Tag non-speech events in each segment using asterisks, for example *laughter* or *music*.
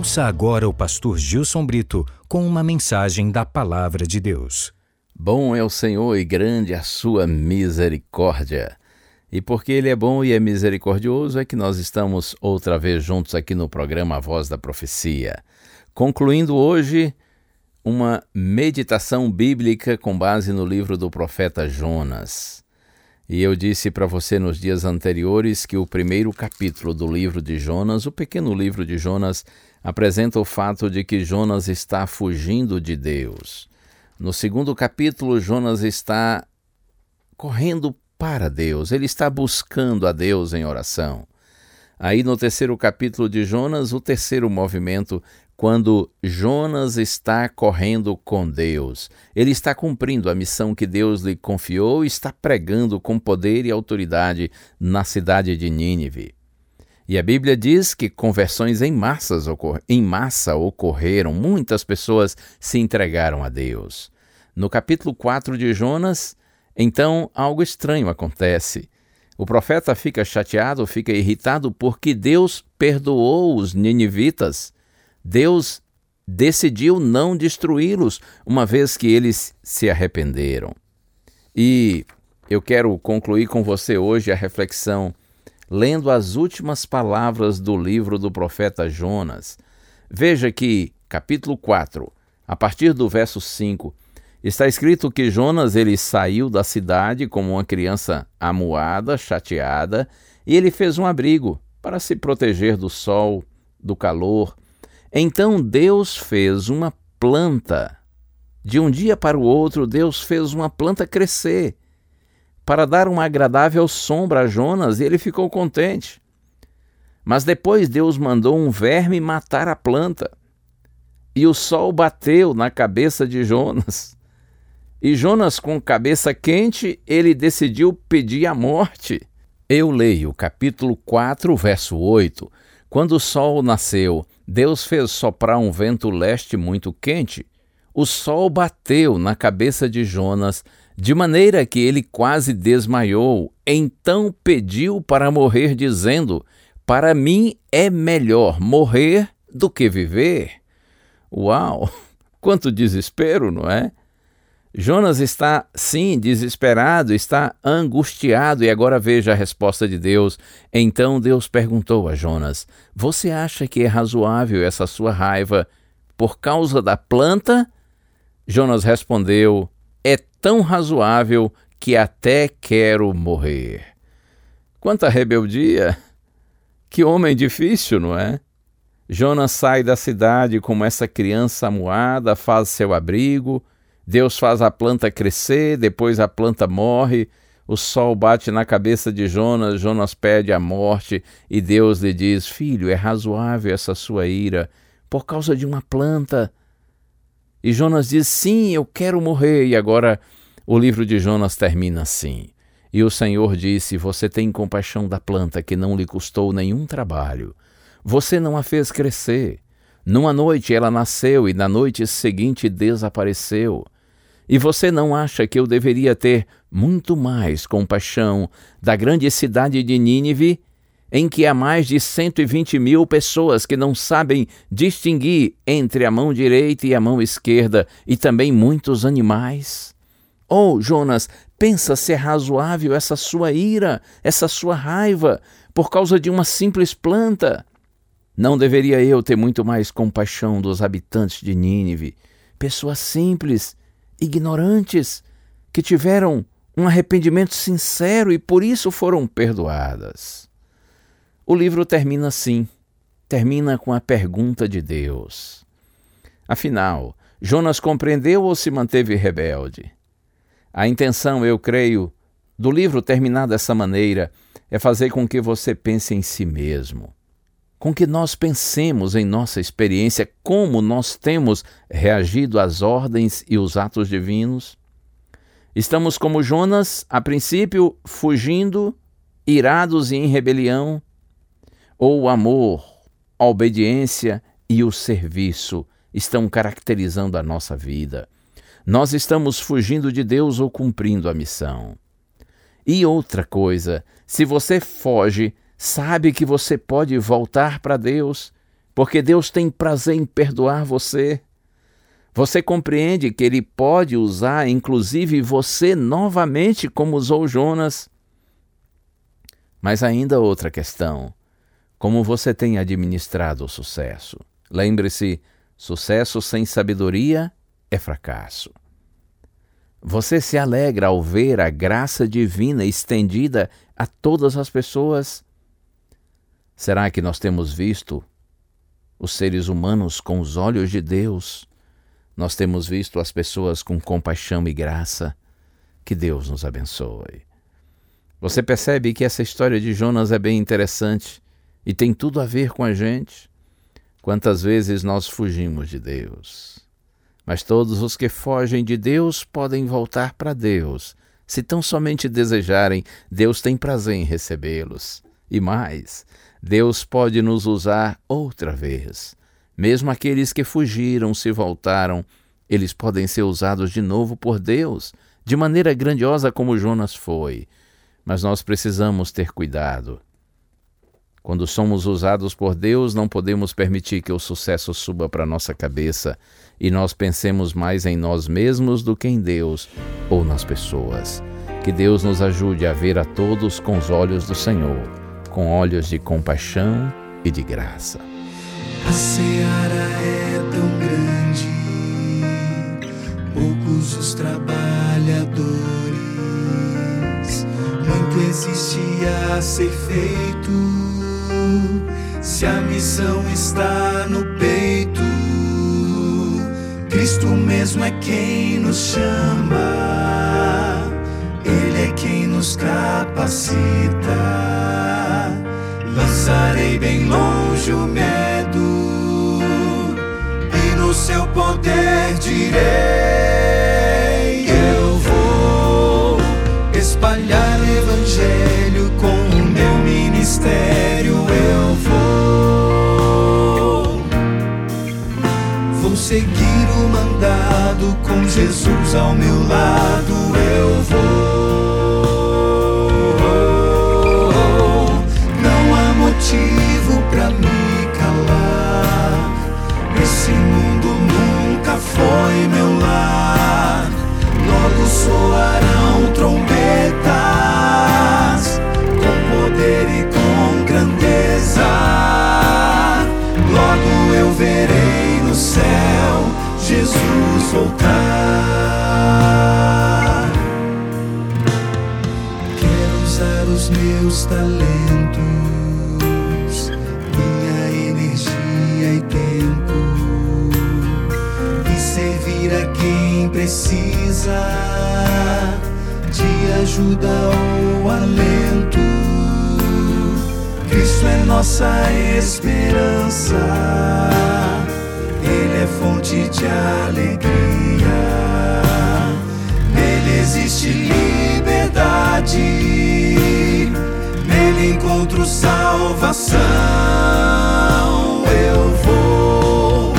Ouça agora o pastor Gilson Brito com uma mensagem da Palavra de Deus. Bom é o Senhor e grande a sua misericórdia. E porque Ele é bom e é misericordioso, é que nós estamos outra vez juntos aqui no programa A Voz da Profecia. Concluindo hoje uma meditação bíblica com base no livro do profeta Jonas. E eu disse para você nos dias anteriores que o primeiro capítulo do livro de Jonas, o pequeno livro de Jonas, apresenta o fato de que Jonas está fugindo de Deus. No segundo capítulo, Jonas está correndo para Deus, ele está buscando a Deus em oração. Aí no terceiro capítulo de Jonas, o terceiro movimento, quando Jonas está correndo com Deus. Ele está cumprindo a missão que Deus lhe confiou e está pregando com poder e autoridade na cidade de Nínive. E a Bíblia diz que conversões em, massas em massa ocorreram, muitas pessoas se entregaram a Deus. No capítulo 4 de Jonas, então algo estranho acontece. O profeta fica chateado, fica irritado porque Deus perdoou os ninivitas. Deus decidiu não destruí-los, uma vez que eles se arrependeram. E eu quero concluir com você hoje a reflexão lendo as últimas palavras do livro do profeta Jonas. Veja que, capítulo 4, a partir do verso 5, está escrito que Jonas ele saiu da cidade como uma criança amuada, chateada, e ele fez um abrigo para se proteger do sol, do calor. Então Deus fez uma planta. De um dia para o outro, Deus fez uma planta crescer para dar uma agradável sombra a Jonas e ele ficou contente. Mas depois Deus mandou um verme matar a planta. E o sol bateu na cabeça de Jonas. E Jonas, com cabeça quente, ele decidiu pedir a morte. Eu leio capítulo 4, verso 8. Quando o sol nasceu, Deus fez soprar um vento leste muito quente. O sol bateu na cabeça de Jonas de maneira que ele quase desmaiou. Então pediu para morrer, dizendo: Para mim é melhor morrer do que viver. Uau! *laughs* Quanto desespero, não é? Jonas está, sim, desesperado, está angustiado, e agora veja a resposta de Deus. Então Deus perguntou a Jonas: Você acha que é razoável essa sua raiva por causa da planta? Jonas respondeu: é tão razoável que até quero morrer. Quanta rebeldia! Que homem difícil, não é? Jonas sai da cidade como essa criança amuada, faz seu abrigo, Deus faz a planta crescer, depois a planta morre, o sol bate na cabeça de Jonas, Jonas pede a morte e Deus lhe diz: Filho, é razoável essa sua ira por causa de uma planta. E Jonas diz: Sim, eu quero morrer. E agora o livro de Jonas termina assim. E o Senhor disse: Você tem compaixão da planta que não lhe custou nenhum trabalho. Você não a fez crescer. Numa noite ela nasceu e na noite seguinte desapareceu. E você não acha que eu deveria ter muito mais compaixão da grande cidade de Nínive em que há mais de 120 mil pessoas que não sabem distinguir entre a mão direita e a mão esquerda, e também muitos animais? Oh, Jonas, pensa se é razoável essa sua ira, essa sua raiva, por causa de uma simples planta. Não deveria eu ter muito mais compaixão dos habitantes de Nínive, pessoas simples, ignorantes, que tiveram um arrependimento sincero e por isso foram perdoadas. O livro termina assim, termina com a pergunta de Deus. Afinal, Jonas compreendeu ou se manteve rebelde? A intenção, eu creio, do livro terminar dessa maneira é fazer com que você pense em si mesmo, com que nós pensemos em nossa experiência, como nós temos reagido às ordens e os atos divinos. Estamos como Jonas, a princípio, fugindo, irados e em rebelião, ou o amor, a obediência e o serviço estão caracterizando a nossa vida. Nós estamos fugindo de Deus ou cumprindo a missão. E outra coisa, se você foge, sabe que você pode voltar para Deus, porque Deus tem prazer em perdoar você. Você compreende que Ele pode usar, inclusive, você novamente, como usou Jonas. Mas ainda outra questão: como você tem administrado o sucesso? Lembre-se, sucesso sem sabedoria é fracasso. Você se alegra ao ver a graça divina estendida a todas as pessoas? Será que nós temos visto os seres humanos com os olhos de Deus? Nós temos visto as pessoas com compaixão e graça? Que Deus nos abençoe. Você percebe que essa história de Jonas é bem interessante e tem tudo a ver com a gente? Quantas vezes nós fugimos de Deus? Mas todos os que fogem de Deus podem voltar para Deus. Se tão somente desejarem, Deus tem prazer em recebê-los. E mais, Deus pode nos usar outra vez. Mesmo aqueles que fugiram, se voltaram, eles podem ser usados de novo por Deus, de maneira grandiosa como Jonas foi. Mas nós precisamos ter cuidado. Quando somos usados por Deus, não podemos permitir que o sucesso suba para nossa cabeça e nós pensemos mais em nós mesmos do que em Deus ou nas pessoas. Que Deus nos ajude a ver a todos com os olhos do Senhor, com olhos de compaixão e de graça. A seara é tão grande, poucos os trabalhadores, muito existe a ser feito se a missão está no peito, Cristo mesmo é quem nos chama, Ele é quem nos capacita. Lançarei bem longe o medo, e no seu poder direi: Eu vou espalhar o Evangelho com o meu ministério. Jesus ao meu lado precisa de ajuda ou alento. Cristo é nossa esperança ele é fonte de alegria. Nele existe liberdade. Nele encontro salvação. Eu vou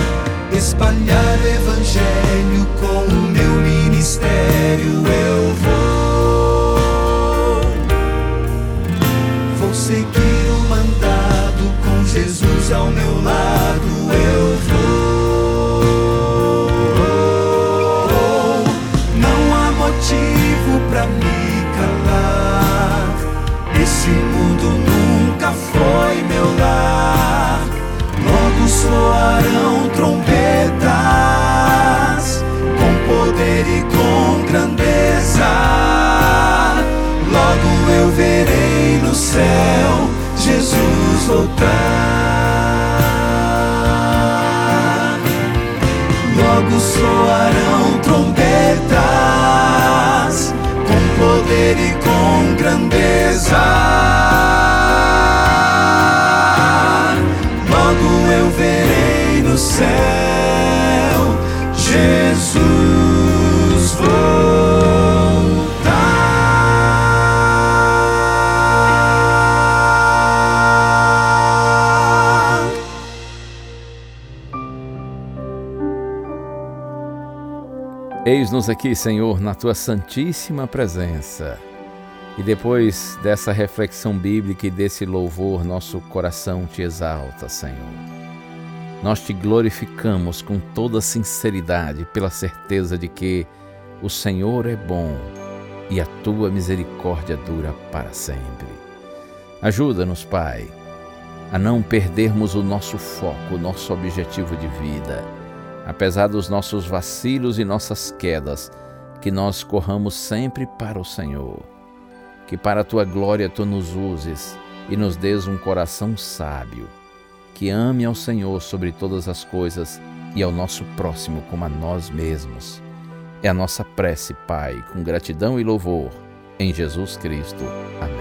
espalhar o evangelho com grandeza. Logo eu verei no céu Jesus voltar. Eis-nos aqui, Senhor, na tua santíssima presença e depois dessa reflexão bíblica e desse louvor, nosso coração te exalta, Senhor. Nós te glorificamos com toda sinceridade, pela certeza de que o Senhor é bom e a tua misericórdia dura para sempre. Ajuda-nos, Pai, a não perdermos o nosso foco, o nosso objetivo de vida apesar dos nossos vacilos e nossas quedas, que nós corramos sempre para o Senhor. Que para a tua glória tu nos uses e nos dês um coração sábio, que ame ao Senhor sobre todas as coisas e ao nosso próximo como a nós mesmos. É a nossa prece, Pai, com gratidão e louvor, em Jesus Cristo. Amém.